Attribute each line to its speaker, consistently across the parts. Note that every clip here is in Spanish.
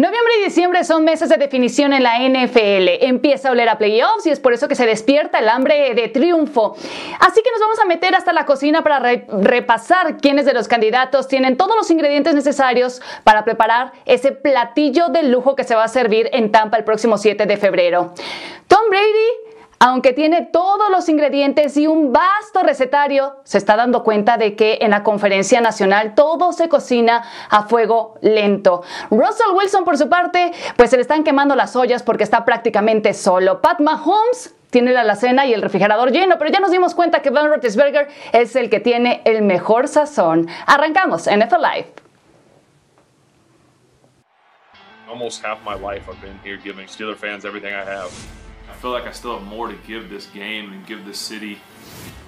Speaker 1: Noviembre y diciembre son meses de definición en la NFL. Empieza a oler a playoffs y es por eso que se despierta el hambre de triunfo. Así que nos vamos a meter hasta la cocina para repasar quiénes de los candidatos tienen todos los ingredientes necesarios para preparar ese platillo de lujo que se va a servir en Tampa el próximo 7 de febrero. Tom Brady aunque tiene todos los ingredientes y un vasto recetario, se está dando cuenta de que en la conferencia nacional todo se cocina a fuego lento. Russell Wilson, por su parte, pues se le están quemando las ollas porque está prácticamente solo. Pat Mahomes tiene la alacena y el refrigerador lleno, pero ya nos dimos cuenta que Ben Roethlisberger es el que tiene el mejor sazón. Arrancamos NFL Live.
Speaker 2: Almost half my life I've been here giving Steeler fans everything I have. Feel like I still have more to give this game and give this city.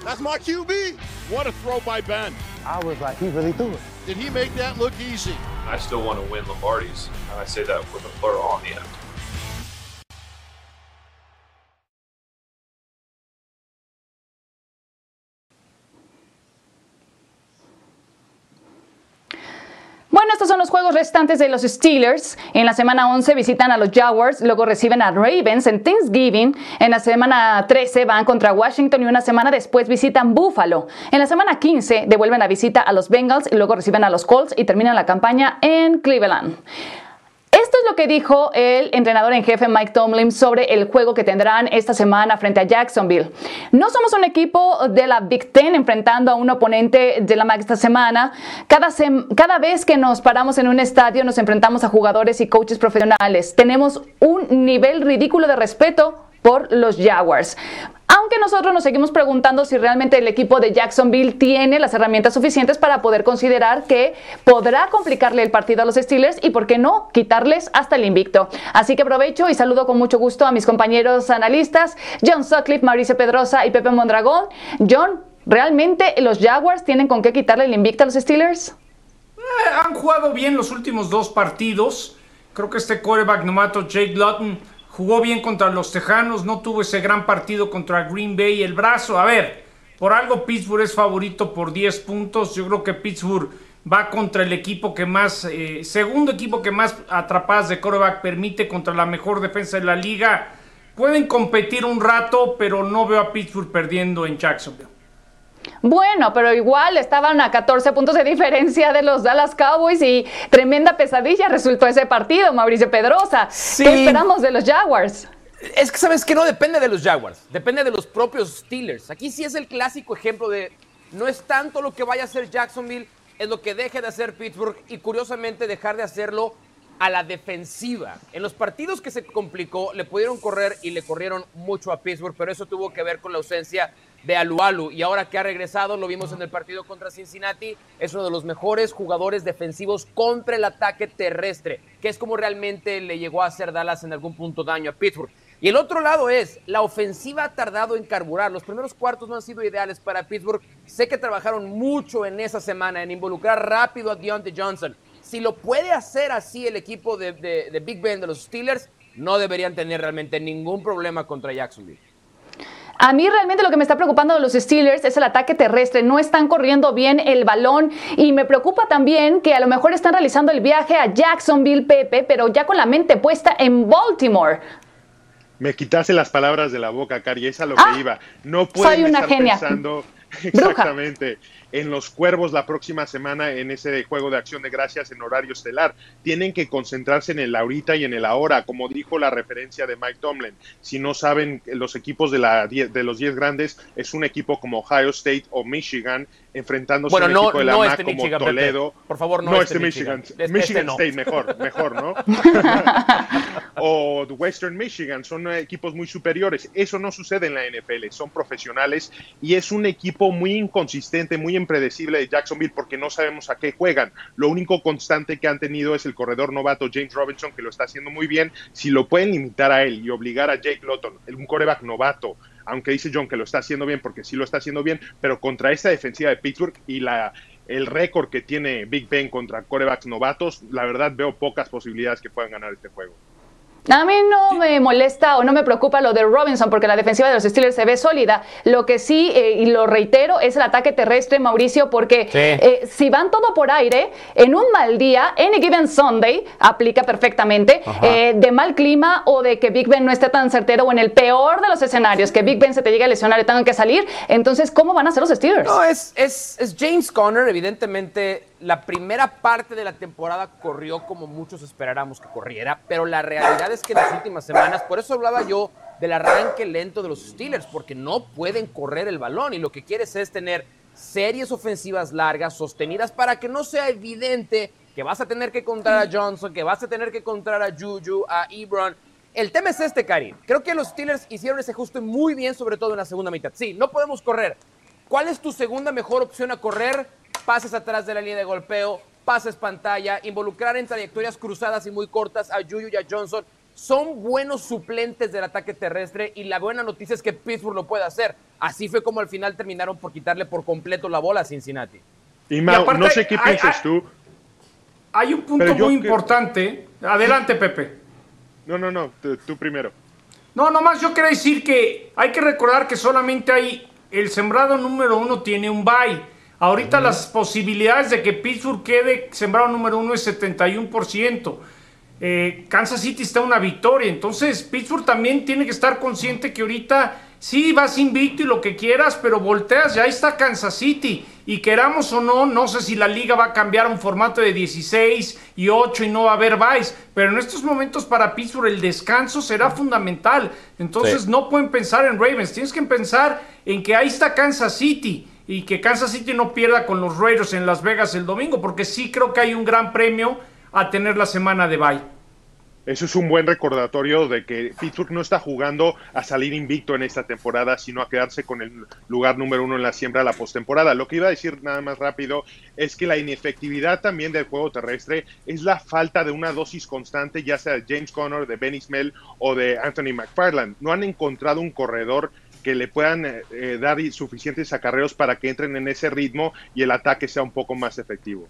Speaker 3: That's my QB. What a throw by Ben.
Speaker 4: I was like, he really threw it.
Speaker 3: Did he make that look easy?
Speaker 2: I still want to win Lombardis, and I say that with a plural on the end.
Speaker 1: Estos son los juegos restantes de los Steelers. En la semana 11 visitan a los Jaguars, luego reciben a Ravens en Thanksgiving. En la semana 13 van contra Washington y una semana después visitan Buffalo. En la semana 15 devuelven la visita a los Bengals y luego reciben a los Colts y terminan la campaña en Cleveland. Esto es lo que dijo el entrenador en jefe Mike Tomlin sobre el juego que tendrán esta semana frente a Jacksonville. No somos un equipo de la Big Ten enfrentando a un oponente de la MAC esta semana. Cada, cada vez que nos paramos en un estadio nos enfrentamos a jugadores y coaches profesionales. Tenemos un nivel ridículo de respeto por los Jaguars. Aunque nosotros nos seguimos preguntando si realmente el equipo de Jacksonville tiene las herramientas suficientes para poder considerar que podrá complicarle el partido a los Steelers y, por qué no, quitarles hasta el invicto. Así que aprovecho y saludo con mucho gusto a mis compañeros analistas, John Sutcliffe, Mauricio Pedrosa y Pepe Mondragón. John, ¿realmente los Jaguars tienen con qué quitarle el invicto a los Steelers?
Speaker 5: Eh, han jugado bien los últimos dos partidos. Creo que este quarterback novato Jake Lutton Jugó bien contra los Tejanos, no tuvo ese gran partido contra Green Bay. El brazo, a ver, por algo Pittsburgh es favorito por 10 puntos. Yo creo que Pittsburgh va contra el equipo que más, eh, segundo equipo que más atrapadas de coreback permite contra la mejor defensa de la liga. Pueden competir un rato, pero no veo a Pittsburgh perdiendo en Jacksonville.
Speaker 1: Bueno, pero igual estaban a 14 puntos de diferencia de los Dallas Cowboys y tremenda pesadilla resultó ese partido, Mauricio Pedrosa. ¿Qué esperamos de los Jaguars?
Speaker 6: Es que sabes que no depende de los Jaguars, depende de los propios Steelers. Aquí sí es el clásico ejemplo de no es tanto lo que vaya a hacer Jacksonville, es lo que deje de hacer Pittsburgh y curiosamente dejar de hacerlo a la defensiva. En los partidos que se complicó, le pudieron correr y le corrieron mucho a Pittsburgh, pero eso tuvo que ver con la ausencia de Alualu. Y ahora que ha regresado, lo vimos en el partido contra Cincinnati, es uno de los mejores jugadores defensivos contra el ataque terrestre, que es como realmente le llegó a hacer Dallas en algún punto daño a Pittsburgh. Y el otro lado es, la ofensiva ha tardado en carburar. Los primeros cuartos no han sido ideales para Pittsburgh. Sé que trabajaron mucho en esa semana en involucrar rápido a Deontay Johnson. Si lo puede hacer así el equipo de, de Big Ben de los Steelers, no deberían tener realmente ningún problema contra Jacksonville.
Speaker 1: A mí realmente lo que me está preocupando de los Steelers es el ataque terrestre. No están corriendo bien el balón y me preocupa también que a lo mejor están realizando el viaje a Jacksonville, Pepe, pero ya con la mente puesta en Baltimore.
Speaker 7: Me quitaste las palabras de la boca, Cari, es a lo que ah, iba. No pueden soy una estar genia. pensando exactamente en los Cuervos la próxima semana en ese juego de acción de gracias en horario estelar. Tienen que concentrarse en el ahorita y en el ahora, como dijo la referencia de Mike Tomlin. Si no saben, los equipos de, la, de los 10 grandes es un equipo como Ohio State o Michigan enfrentándose a un equipo de la MAC este como Toledo.
Speaker 6: Por favor, no,
Speaker 7: no
Speaker 6: este,
Speaker 7: Michigan. Michigan, este Michigan State, mejor, mejor, ¿no? o Western Michigan, son equipos muy superiores. Eso no sucede en la NFL, son profesionales y es un equipo muy inconsistente, muy impredecible de Jacksonville porque no sabemos a qué juegan. Lo único constante que han tenido es el corredor novato James Robinson, que lo está haciendo muy bien. Si lo pueden limitar a él y obligar a Jake Lotton, un coreback novato, aunque dice John que lo está haciendo bien porque sí lo está haciendo bien, pero contra esta defensiva de Pittsburgh y la el récord que tiene Big Ben contra corebacks novatos, la verdad veo pocas posibilidades que puedan ganar este juego.
Speaker 1: A mí no me molesta o no me preocupa lo de Robinson porque la defensiva de los Steelers se ve sólida. Lo que sí, eh, y lo reitero, es el ataque terrestre, Mauricio, porque eh, si van todo por aire, en un mal día, any given Sunday, aplica perfectamente, eh, de mal clima o de que Big Ben no esté tan certero o en el peor de los escenarios, que Big Ben se te llegue a lesionar y tengan que salir, entonces, ¿cómo van a ser los Steelers?
Speaker 6: No, es, es, es James Conner, evidentemente la primera parte de la temporada corrió como muchos esperáramos que corriera, pero la realidad es que en las últimas semanas, por eso hablaba yo del arranque lento de los Steelers, porque no pueden correr el balón y lo que quieres es tener series ofensivas largas, sostenidas, para que no sea evidente que vas a tener que contar a Johnson, que vas a tener que contar a Juju, a Ebron. El tema es este, Karim. Creo que los Steelers hicieron ese ajuste muy bien, sobre todo en la segunda mitad. Sí, no podemos correr. ¿Cuál es tu segunda mejor opción a correr? Pases atrás de la línea de golpeo, pases pantalla, involucrar en trayectorias cruzadas y muy cortas a Juju y a Johnson. Son buenos suplentes del ataque terrestre y la buena noticia es que Pittsburgh lo puede hacer. Así fue como al final terminaron por quitarle por completo la bola a Cincinnati.
Speaker 7: Y, no sé qué piensas tú.
Speaker 5: Hay un punto muy importante. Adelante, Pepe.
Speaker 7: No, no, no, tú, primero.
Speaker 5: No, nomás yo quería decir que hay que recordar que solamente hay el sembrado número uno tiene un bye. Ahorita las posibilidades de que Pittsburgh quede sembrado número uno es 71%. Eh, Kansas City está una victoria. Entonces, Pittsburgh también tiene que estar consciente que ahorita sí vas invicto y lo que quieras, pero volteas, ya está Kansas City. Y queramos o no, no sé si la liga va a cambiar a un formato de 16 y 8 y no va a haber vice, pero en estos momentos para Pittsburgh el descanso será fundamental. Entonces no pueden pensar en Ravens, tienes que pensar en que ahí está Kansas City y que Kansas City no pierda con los Raiders en Las Vegas el domingo, porque sí creo que hay un gran premio a tener la semana de bye.
Speaker 7: Eso es un buen recordatorio de que Pittsburgh no está jugando a salir invicto en esta temporada, sino a quedarse con el lugar número uno en la siembra de la postemporada. Lo que iba a decir nada más rápido es que la inefectividad también del juego terrestre es la falta de una dosis constante, ya sea de James Conner, de Benny Smell o de Anthony McFarland. No han encontrado un corredor que le puedan eh, eh, dar suficientes acarreos para que entren en ese ritmo y el ataque sea un poco más efectivo.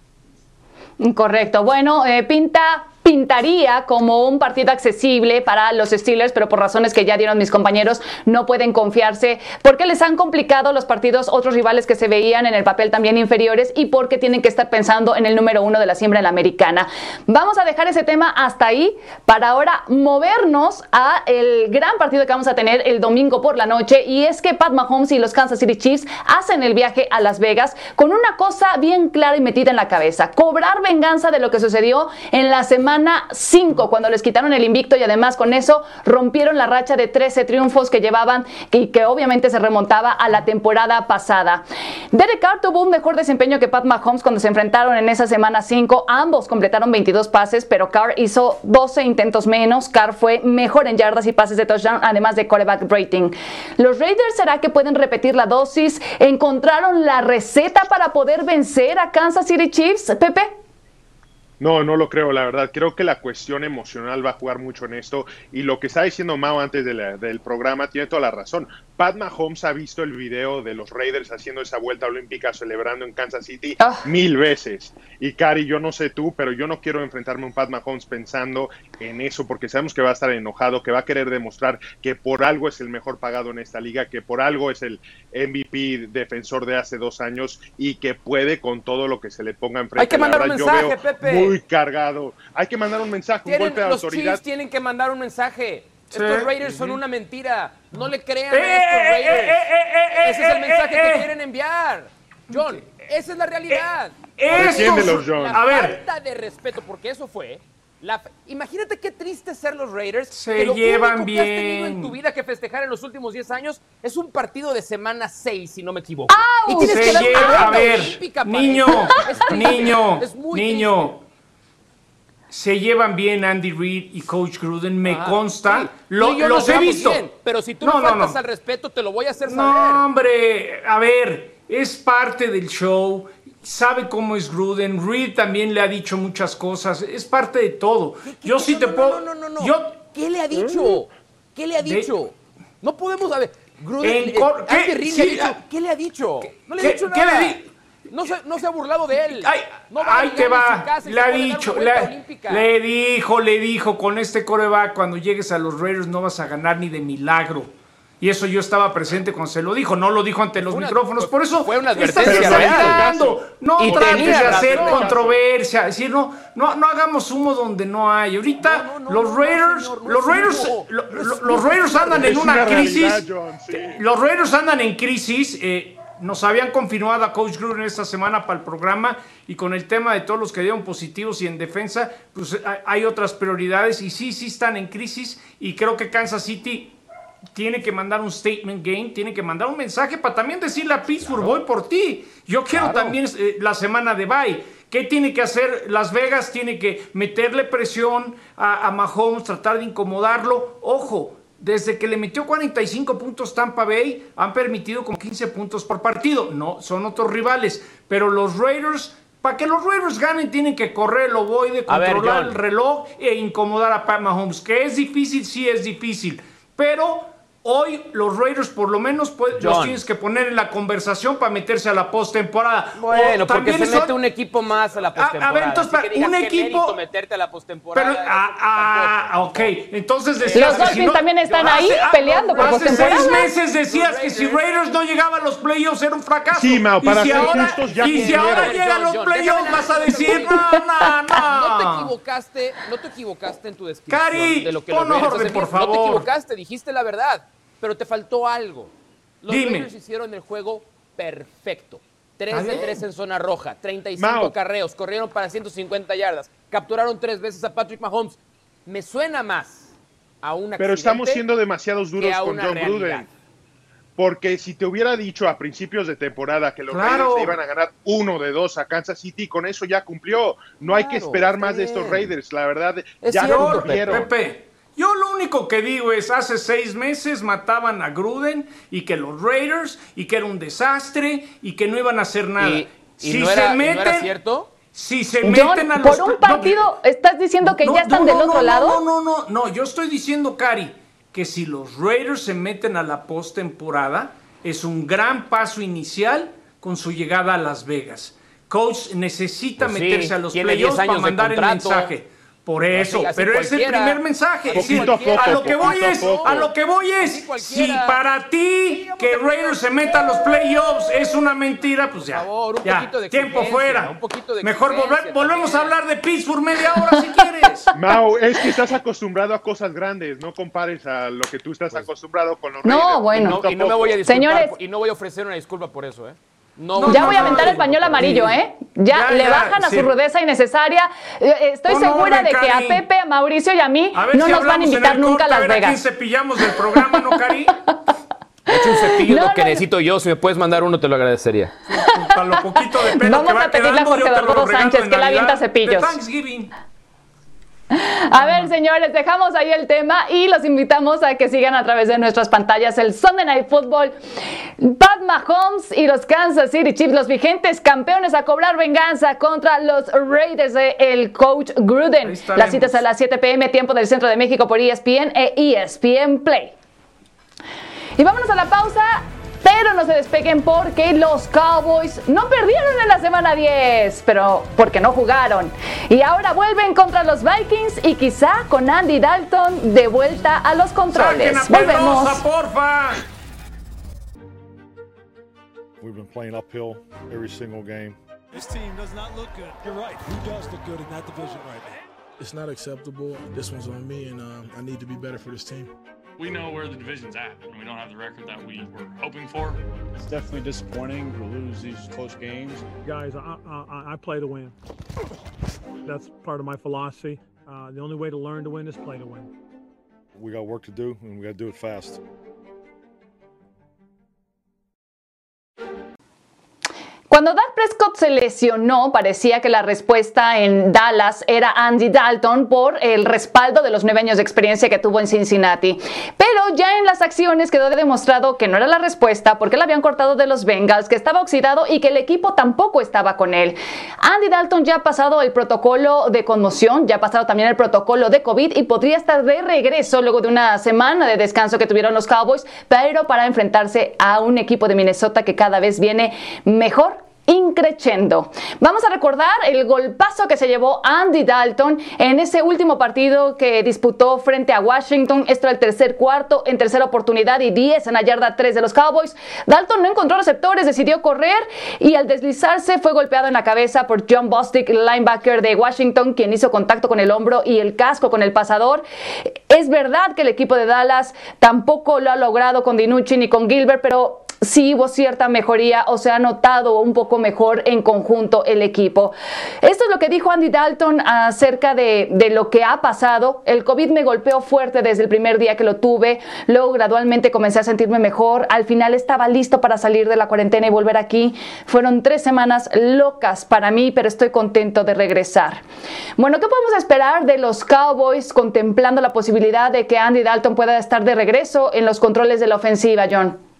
Speaker 1: Correcto. Bueno, eh, pinta pintaría como un partido accesible para los Steelers, pero por razones que ya dieron mis compañeros, no pueden confiarse porque les han complicado los partidos otros rivales que se veían en el papel también inferiores y porque tienen que estar pensando en el número uno de la siembra en la americana. Vamos a dejar ese tema hasta ahí para ahora movernos a el gran partido que vamos a tener el domingo por la noche y es que Pat Mahomes y los Kansas City Chiefs hacen el viaje a Las Vegas con una cosa bien clara y metida en la cabeza, cobrar venganza de lo que sucedió en la semana semana 5, cuando les quitaron el invicto y además con eso rompieron la racha de 13 triunfos que llevaban y que obviamente se remontaba a la temporada pasada. Derek Carr tuvo un mejor desempeño que Pat Mahomes cuando se enfrentaron en esa semana 5. Ambos completaron 22 pases, pero Carr hizo 12 intentos menos. Carr fue mejor en yardas y pases de touchdown, además de quarterback rating. Los Raiders será que pueden repetir la dosis. ¿Encontraron la receta para poder vencer a Kansas City Chiefs, Pepe?
Speaker 7: No, no lo creo, la verdad. Creo que la cuestión emocional va a jugar mucho en esto. Y lo que está diciendo Mao antes del programa tiene toda la razón. Pat Mahomes ha visto el video de los Raiders haciendo esa vuelta olímpica celebrando en Kansas City ah. mil veces. Y Cari, yo no sé tú, pero yo no quiero enfrentarme a un Pat Mahomes pensando en eso porque sabemos que va a estar enojado, que va a querer demostrar que por algo es el mejor pagado en esta liga, que por algo es el MVP defensor de hace dos años y que puede con todo lo que se le ponga enfrente.
Speaker 6: Hay que mandar un mensaje, Pepe.
Speaker 7: Muy cargado. Hay que mandar un mensaje, un golpe de
Speaker 6: los
Speaker 7: autoridad.
Speaker 6: Chiefs tienen que mandar un mensaje. Estos Raiders son una mentira. No le crean a estos Raiders. Ese es el mensaje que quieren enviar. John, esa es la realidad.
Speaker 5: Estos,
Speaker 6: John. La a ver. falta de respeto, porque eso fue. La, imagínate qué triste ser los Raiders.
Speaker 5: Se que lo llevan único bien.
Speaker 6: Que has tenido en tu vida que festejar en los últimos 10 años es un partido de semana 6, si no me equivoco.
Speaker 5: Y tienes Se que dar lleva, a ver, niño, niño, niño se llevan bien Andy Reid y Coach Gruden, me ah, consta. Lo, los he visto.
Speaker 6: pero si tú no, me faltas al respeto, te lo voy a hacer saber.
Speaker 5: No, hombre, a ver, es parte del show. Sabe cómo es Gruden. Reid también le ha dicho muchas cosas. Es parte de todo. Yo sí te puedo.
Speaker 6: No, no, no, no. ¿Qué le ha dicho? ¿Qué le ha dicho? No podemos. A ver, Gruden. Andy Reid le ha dicho. ¿Qué le ha dicho? No le ha dicho nada. No se, no se ha burlado de él.
Speaker 5: Ay,
Speaker 6: no va
Speaker 5: ahí te va. Le ha dicho, le, le, dijo, le dijo, con este coreback, cuando llegues a los Raiders no vas a ganar ni de milagro. Y eso yo estaba presente cuando se lo dijo, no lo dijo ante los micrófonos. Por eso
Speaker 6: fue una advertencia real.
Speaker 5: No trates de hacer controversia, decir, no, no, no hagamos humo donde no hay. Ahorita los Raiders, los Raiders, los Raiders andan en una crisis. Los Raiders andan en crisis. Eh, nos habían confirmado a Coach Gruden esta semana para el programa y con el tema de todos los que dieron positivos y en defensa, pues hay otras prioridades y sí, sí están en crisis y creo que Kansas City tiene que mandar un statement game, tiene que mandar un mensaje para también decirle a Pittsburgh, voy por ti. Yo quiero también eh, la semana de bye. ¿Qué tiene que hacer Las Vegas? Tiene que meterle presión a, a Mahomes, tratar de incomodarlo. Ojo, desde que le metió 45 puntos Tampa Bay, han permitido como 15 puntos por partido. No, son otros rivales. Pero los Raiders, para que los Raiders ganen, tienen que correr el ovoide, controlar el reloj e incomodar a Pat Mahomes. Que es difícil, sí es difícil. Pero Hoy los Raiders por lo menos los tienes que poner en la conversación para meterse a la postemporada.
Speaker 6: Bueno, porque se mete un equipo más a la postemporada. A, ver, entonces un equipo meterte a la postemporada.
Speaker 5: ah, ah, ok. Entonces decías
Speaker 1: los Dolphins también están ahí ah, peleando por hace postemporada.
Speaker 5: Hace seis meses decías que si Raiders no llegaba a los playoffs era un fracaso.
Speaker 7: Sí, Mao, para
Speaker 5: y si
Speaker 7: ser
Speaker 5: ahora,
Speaker 7: justos ya
Speaker 5: Y si ahora llegan los playoffs vas a decir no, no, no.
Speaker 6: No te equivocaste, no te equivocaste en tu descripción
Speaker 5: Cari,
Speaker 6: de lo que
Speaker 5: los Raiders por favor.
Speaker 6: No te equivocaste, dijiste la verdad pero te faltó algo. Los Raiders hicieron el juego perfecto. 3 de 3 en zona roja, 35 carreos, corrieron para 150 yardas, capturaron tres veces a Patrick Mahomes. Me suena más a una
Speaker 7: Pero estamos siendo demasiados duros con John Gruden. Porque si te hubiera dicho a principios de temporada que los Raiders iban a ganar uno de dos a Kansas City, con eso ya cumplió. No hay que esperar más de estos Raiders, la verdad. ya
Speaker 5: cierto, Pepe. Yo lo único que digo es, hace seis meses mataban a Gruden y que los Raiders y que era un desastre y que no iban a hacer nada.
Speaker 6: ¿Y, si se meten, cierto?
Speaker 5: Si se meten a
Speaker 1: los... Por un partido, ¿estás diciendo que ya están del otro lado?
Speaker 5: No, no, no, no, yo estoy diciendo, Cari, que si los Raiders se meten a la postemporada, es un gran paso inicial con su llegada a Las Vegas. Coach necesita pues meterse a los playoffs para mandar el mensaje. Por eso, pero es el primer mensaje. a, lo que voy es, a lo que voy es, si para ti que Raiders se meta a los playoffs es una mentira, pues ya, ya tiempo fuera. Mejor volvemos a hablar de Pittsburgh media hora si quieres.
Speaker 7: Mau, es que estás acostumbrado a cosas grandes, no compares a lo que tú estás pues, acostumbrado con los Raiders.
Speaker 1: No, bueno.
Speaker 6: Y no, me voy a disculpar, Señores, y no voy a ofrecer una disculpa por eso, ¿eh?
Speaker 1: Ya voy a aventar el pañuelo amarillo, ¿eh? Ya, le bajan a su rudeza innecesaria. Eh, estoy segura de que a Pepe, a Mauricio y a mí no nos van a invitar nunca a Las Vegas. A ver
Speaker 5: cepillamos del programa, ¿no, Cari?
Speaker 6: He hecho un cepillo lo que necesito yo. Si me puedes mandar uno, te lo agradecería.
Speaker 5: Para lo poquito de pelo
Speaker 1: Vamos
Speaker 5: que va
Speaker 1: a pedirle a Jorge Eduardo Sánchez que la avienta cepillos. A ver, señores, dejamos ahí el tema y los invitamos a que sigan a través de nuestras pantallas el Sunday Night Football. Pat Mahomes y los Kansas City Chiefs, los vigentes campeones, a cobrar venganza contra los Raiders de el coach Gruden. Las citas a las 7 pm, tiempo del Centro de México por ESPN e ESPN Play. Y vámonos a la pausa. Pero no se despeguen porque los Cowboys no perdieron en la semana 10, pero porque no jugaron. Y ahora vuelven contra los Vikings y quizá con Andy Dalton de vuelta a los controles. Volvemos.
Speaker 5: porfa!
Speaker 3: We've been playing uphill every single game. This team does not look good. You're right. Who does look good in that division right now? It's not acceptable. This one's on me, and um, I need to be better for this team. We know where the division's at, and we don't have the record that we were hoping for. It's definitely disappointing to lose these close games. Guys, I, I, I play to win. That's part of my philosophy. Uh, the only way to learn to win is play to win. We got work to do, and we got to do it fast.
Speaker 1: Cuando Dak Prescott se lesionó, parecía que la respuesta en Dallas era Andy Dalton por el respaldo de los nueve años de experiencia que tuvo en Cincinnati. Pero ya en las acciones quedó demostrado que no era la respuesta porque le habían cortado de los Bengals, que estaba oxidado y que el equipo tampoco estaba con él. Andy Dalton ya ha pasado el protocolo de conmoción, ya ha pasado también el protocolo de COVID y podría estar de regreso luego de una semana de descanso que tuvieron los Cowboys, pero para enfrentarse a un equipo de Minnesota que cada vez viene mejor increchendo. Vamos a recordar el golpazo que se llevó Andy Dalton en ese último partido que disputó frente a Washington. Esto era el tercer cuarto, en tercera oportunidad y 10 en la yarda 3 de los Cowboys. Dalton no encontró receptores, decidió correr y al deslizarse fue golpeado en la cabeza por John Bostic, linebacker de Washington, quien hizo contacto con el hombro y el casco con el pasador. Es verdad que el equipo de Dallas tampoco lo ha logrado con Dinucci ni con Gilbert, pero sí hubo cierta mejoría o se ha notado un poco mejor en conjunto el equipo. Esto es lo que dijo Andy Dalton acerca de, de, lo que ha pasado. El COVID me golpeó fuerte desde el primer día que lo tuve, luego gradualmente comencé a sentirme mejor, al final estaba listo para salir de la cuarentena y volver aquí. Fueron tres semanas locas para mí, pero estoy contento de regresar. Bueno, ¿qué podemos esperar de los Cowboys contemplando la posibilidad de que Andy Dalton pueda estar de regreso en los controles de la ofensiva, John?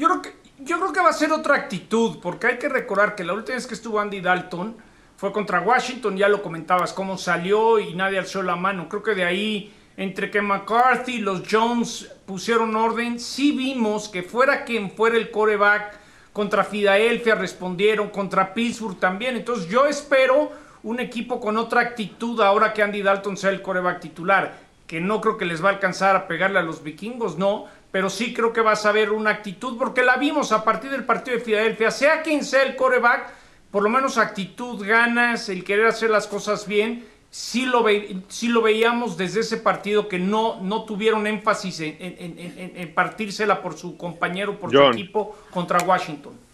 Speaker 5: Yo creo que, yo creo que va a ser otra actitud, porque hay que recordar que la última vez que estuvo Andy Dalton fue contra Washington, ya lo comentabas, cómo salió y nadie alzó la mano. Creo que de ahí, entre que McCarthy y los Jones pusieron orden, sí vimos que fuera quien fuera el coreback, contra Filadelfia respondieron, contra Pittsburgh también. Entonces yo espero un equipo con otra actitud ahora que Andy Dalton sea el coreback titular, que no creo que les va a alcanzar a pegarle a los vikingos, no, pero sí creo que vas a ver una actitud, porque la vimos a partir del partido de Filadelfia, sea quien sea el coreback, por lo menos actitud, ganas, el querer hacer las cosas bien, sí lo, ve, sí lo veíamos desde ese partido que no, no tuvieron énfasis en, en, en, partírsela por su compañero, por su equipo contra Washington.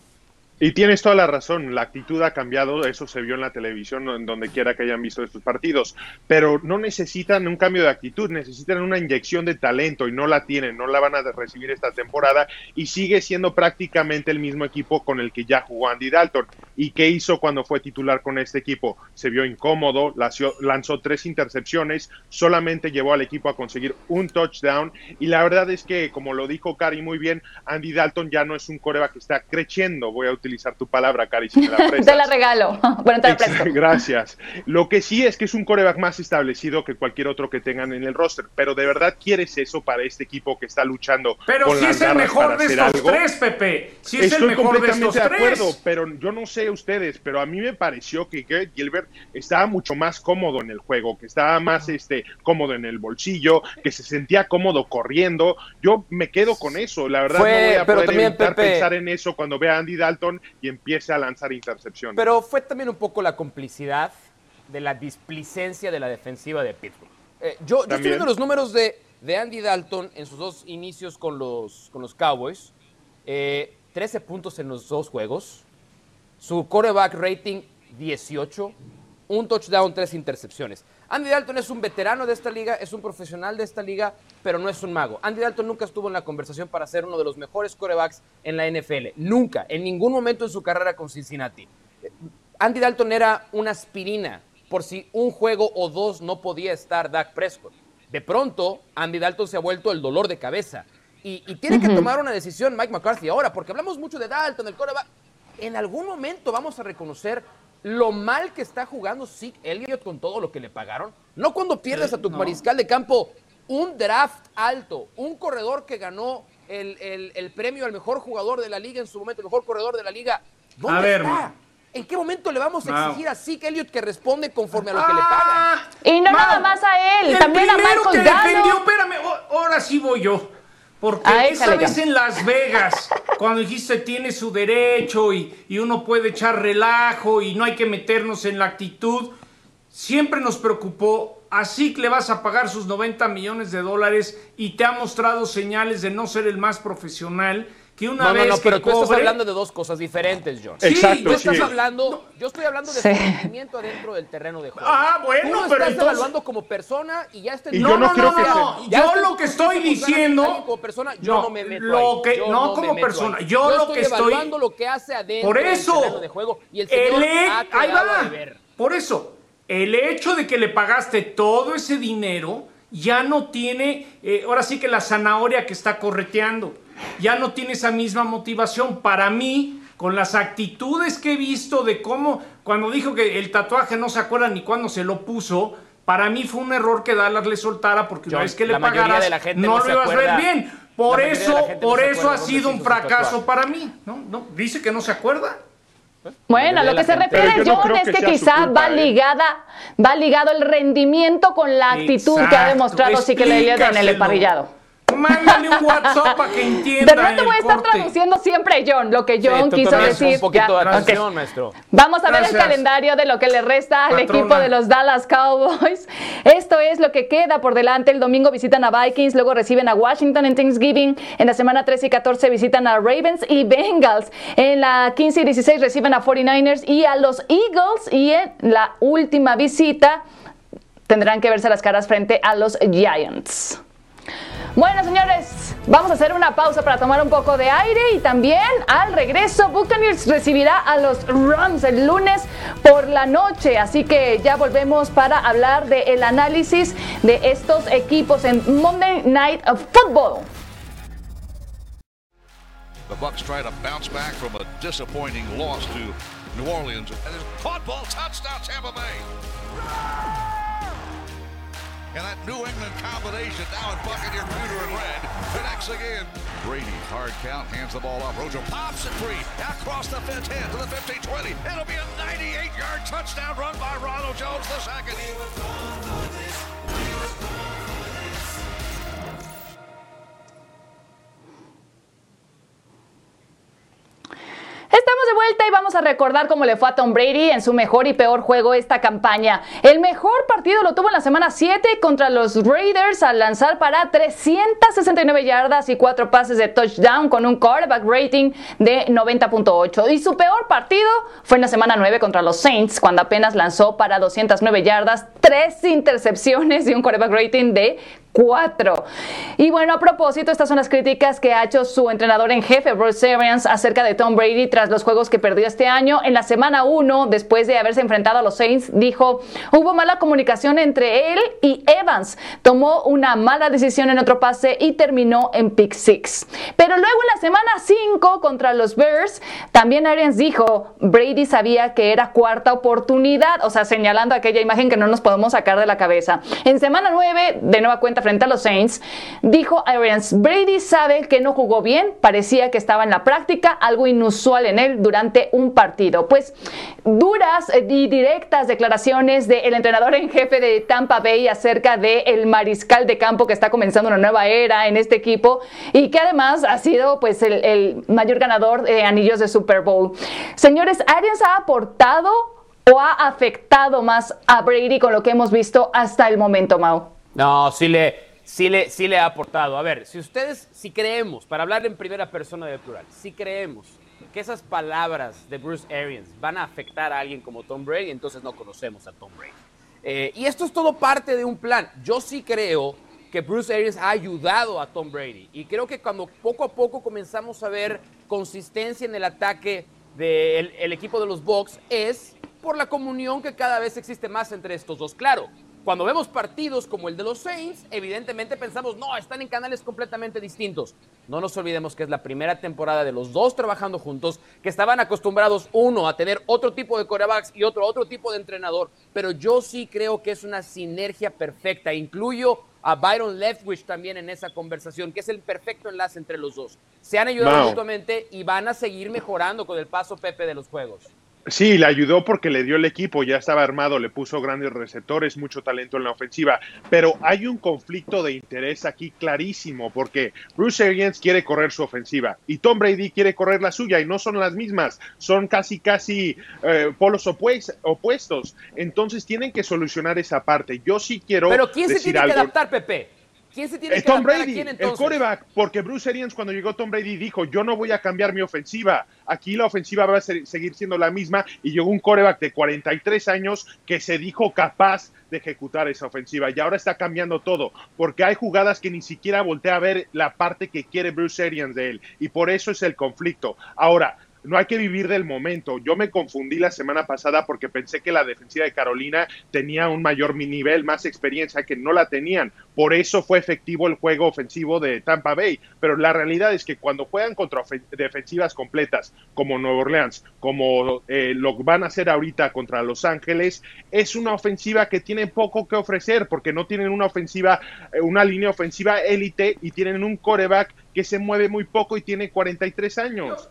Speaker 7: Y tienes toda la razón, la actitud ha cambiado, eso se vio en la televisión, en donde quiera que hayan visto estos partidos, pero no necesitan un cambio de actitud, necesitan una inyección de talento y no la tienen, no la van a recibir esta temporada y sigue siendo prácticamente el mismo equipo con el que ya jugó Andy Dalton. ¿Y qué hizo cuando fue titular con este equipo? Se vio incómodo, lanzó tres intercepciones, solamente llevó al equipo a conseguir un touchdown y la verdad es que, como lo dijo Cari muy bien, Andy Dalton ya no es un coreba que está creciendo, voy a tu palabra, Cari, si me la
Speaker 1: te la regalo. bueno, te la presto.
Speaker 7: Gracias. Lo que sí es que es un coreback más establecido que cualquier otro que tengan en el roster, pero de verdad quieres eso para este equipo que está luchando.
Speaker 5: Pero si es el mejor de estos tres, Pepe. Si es
Speaker 7: Estoy
Speaker 5: el mejor
Speaker 7: completamente
Speaker 5: de,
Speaker 7: de acuerdo, pero yo no sé ustedes, pero a mí me pareció que Gilbert estaba mucho más cómodo en el juego, que estaba más este cómodo en el bolsillo, que se sentía cómodo corriendo. Yo me quedo con eso, la verdad no voy a poder evitar pensar en eso cuando vea a Andy Dalton y empiece a lanzar intercepciones.
Speaker 6: Pero fue también un poco la complicidad de la displicencia de la defensiva de Pittsburgh. Eh, yo, estoy viendo los números de, de, Andy Dalton en sus dos inicios con los, con los Cowboys. 13 eh, puntos en los dos juegos. Su quarterback rating 18. Un touchdown, tres intercepciones. Andy Dalton es un veterano de esta liga, es un profesional de esta liga, pero no es un mago. Andy Dalton nunca estuvo en la conversación para ser uno de los mejores corebacks en la NFL. Nunca, en ningún momento en su carrera con Cincinnati. Andy Dalton era una aspirina por si un juego o dos no podía estar Dak Prescott. De pronto, Andy Dalton se ha vuelto el dolor de cabeza. Y, tiene que tomar una decisión Mike McCarthy ahora, porque hablamos mucho de Dalton, el coreback. En algún momento vamos a reconocer lo mal que está jugando Zeke Elliott con todo lo que le pagaron. No cuando pierdes a tu mariscal de campo un draft alto, un corredor que ganó el, premio al mejor jugador de la liga en su momento, el mejor corredor de la liga. ¿Dónde está? ¿En qué momento le vamos a exigir a Zeke Elliott que responde conforme a lo que le pagan? Ah,
Speaker 1: y no nada más a él, también a Marcos que
Speaker 5: defendió, espérame, ahora sí voy yo. Porque esa vez en Las Vegas, cuando dijiste tiene su derecho y, y, uno puede echar relajo y no hay que meternos en la actitud, siempre nos preocupó. Así que le vas a pagar sus 90 millones de dólares y te ha mostrado señales de no ser el más profesional que una
Speaker 6: no,
Speaker 5: vez
Speaker 6: no, no, pero
Speaker 5: tú
Speaker 6: estás hablando de dos cosas diferentes, John.
Speaker 5: Sí,
Speaker 7: Exacto,
Speaker 6: estás hablando, yo estoy hablando de sentimiento adentro del terreno de juego.
Speaker 5: Ah, bueno,
Speaker 6: tú
Speaker 5: pero
Speaker 6: estás
Speaker 5: entonces...
Speaker 6: evaluando como persona y ya está.
Speaker 7: Y
Speaker 5: no,
Speaker 7: yo no,
Speaker 5: no,
Speaker 7: creo
Speaker 5: no,
Speaker 7: que
Speaker 5: no,
Speaker 7: se...
Speaker 5: yo lo que estoy diciendo
Speaker 6: como persona, yo no, me meto
Speaker 5: lo
Speaker 6: ahí.
Speaker 5: que
Speaker 6: Yo
Speaker 5: no, como
Speaker 6: me
Speaker 5: persona,
Speaker 6: ahí.
Speaker 5: yo, lo que estoy
Speaker 6: evaluando lo que hace adentro
Speaker 5: Por eso,
Speaker 6: del terreno de juego y el señor
Speaker 5: el
Speaker 6: ha
Speaker 5: ahí va.
Speaker 6: de ver.
Speaker 5: Por eso, el hecho de que le pagaste todo ese dinero ya no tiene, eh, ahora sí que la zanahoria que está correteando, ya no tiene esa misma motivación. Para mí, con las actitudes que he visto de cómo, cuando dijo que el tatuaje no se acuerda ni cuándo se lo puso, para mí fue un error que Dallas le soltara porque una vez que le pagaras
Speaker 6: de la gente
Speaker 5: no,
Speaker 6: no
Speaker 5: lo ibas a ver bien. Por eso,
Speaker 6: no
Speaker 5: por eso ha sido un fracaso para mí. ¿no? ¿No? Dice que no se acuerda.
Speaker 1: Bueno, a lo que se refiere John es que, quizá va ¿eh? ligada, va ligado el rendimiento con la actitud que ha demostrado sí que le en el emparrillado.
Speaker 5: Mándale un WhatsApp para que entienda.
Speaker 1: De repente voy a estar traduciendo siempre John, lo que John quiso decir.
Speaker 6: Un poquito de atención, maestro.
Speaker 1: Vamos a ver el calendario de lo que le resta al equipo de los Dallas Cowboys. Esto es lo que queda por delante. El domingo visitan a Vikings, luego reciben a Washington en Thanksgiving. En la semana 13 y 14 visitan a Ravens y Bengals. En la 15 y 16 reciben a 49ers y a los Eagles. Y en la última visita tendrán que verse las caras frente a los Giants. Bueno, señores, vamos a hacer una pausa para tomar un poco de aire y también al regreso Buccaneers recibirá a los Rams el lunes por la noche, así que ya volvemos para hablar del análisis de estos equipos en Monday Night Football.
Speaker 4: The Bucks try to bounce back from a disappointing loss to New Orleans. Tampa Bay. And that New England combination now in Buccaneer pewter and red connects again. Brady, hard count, hands the ball off. Rojo pops it free. Across the 10 to the 15-20. It'll be a 98-yard touchdown run by Ronald Jones the second.
Speaker 1: Estamos de vuelta y vamos a recordar cómo le fue a Tom Brady en su mejor y peor juego esta campaña. El mejor partido lo tuvo en la semana 7 contra los Raiders al lanzar para 369 yardas y 4 pases de touchdown con un quarterback rating de 90.8. Y su peor partido fue en la semana 9 contra los Saints cuando apenas lanzó para 209 yardas, 3 intercepciones y un quarterback rating de 4. Y bueno, a propósito, estas son las críticas que ha hecho su entrenador en jefe, Bruce Arians, acerca de Tom Brady tras los juegos que perdió este año. En la semana 1, después de haberse enfrentado a los Saints, dijo, hubo mala comunicación entre él y Evans. Tomó una mala decisión en otro pase y terminó en pick 6. Pero luego en la semana 5 contra los Bears, también Arians dijo, Brady sabía que era cuarta oportunidad, o sea, señalando aquella imagen que no nos podemos sacar de la cabeza. En semana 9, de nueva cuenta, frente a los Saints, dijo Arians, Brady sabe que no jugó bien, parecía que estaba en la práctica, algo inusual en él durante un partido. Pues duras y directas declaraciones del entrenador en jefe de Tampa Bay acerca del el mariscal de campo que está comenzando una nueva era en este equipo y que además ha sido pues el, el mayor ganador de anillos de Super Bowl. Señores, Arians ha aportado o ha afectado más a Brady con lo que hemos visto hasta el momento, Mau?
Speaker 6: No, sí le, sí le, sí le ha aportado. A ver, si ustedes, si creemos, para hablar en primera persona de plural, si creemos que esas palabras de Bruce Arians van a afectar a alguien como Tom Brady, entonces no conocemos a Tom Brady. Eh, y esto es todo parte de un plan. Yo sí creo que Bruce Arians ha ayudado a Tom Brady. Y creo que cuando poco a poco comenzamos a ver consistencia en el ataque del equipo de los Bucks es por la comunión que cada vez existe más entre estos dos. Claro, cuando vemos partidos como el de los Saints, evidentemente pensamos, no, están en canales completamente distintos. No nos olvidemos que es la primera temporada de los dos trabajando juntos, que estaban acostumbrados uno a tener otro tipo de corebacks y otro otro tipo de entrenador, pero yo sí creo que es una sinergia perfecta. Incluyo a Byron Leftwich también en esa conversación, que es el perfecto enlace entre los dos. Se han ayudado mutuamente y van a seguir mejorando con el paso Pepe de los juegos.
Speaker 7: Sí, le ayudó porque le dio el equipo, ya estaba armado, le puso grandes receptores, mucho talento en la ofensiva, pero hay un conflicto de interés aquí clarísimo porque Bruce Arians quiere correr su ofensiva y Tom Brady quiere correr la suya y no son las mismas, son casi casi eh, polos opuestos, entonces tienen que solucionar esa parte. Yo sí quiero
Speaker 6: Pero ¿quién se tiene que adaptar, Pepe? ¿Quién se tiene
Speaker 7: eh,
Speaker 6: que
Speaker 7: Tom Brady, el coreback, porque Bruce Arians cuando llegó Tom Brady dijo, yo no voy a cambiar mi ofensiva, aquí la ofensiva va a seguir siendo la misma. Y llegó un coreback de 43 años que se dijo capaz de ejecutar esa ofensiva. Y ahora está cambiando todo, porque hay jugadas que ni siquiera voltea a ver la parte que quiere Bruce Arians de él. Y por eso es el conflicto. Ahora, no hay que vivir del momento. Yo me confundí la semana pasada porque pensé que la defensiva de Carolina tenía un mayor nivel, más experiencia, que no la tenían. Por eso fue efectivo el juego ofensivo de Tampa Bay. Pero la realidad es que cuando juegan contra defensivas completas, como Nueva Orleans, como eh, lo van a hacer ahorita contra Los Ángeles, es una ofensiva que tiene poco que ofrecer porque no tienen una ofensiva, eh, una línea ofensiva élite y tienen un coreback que se mueve muy poco y tiene 43 años.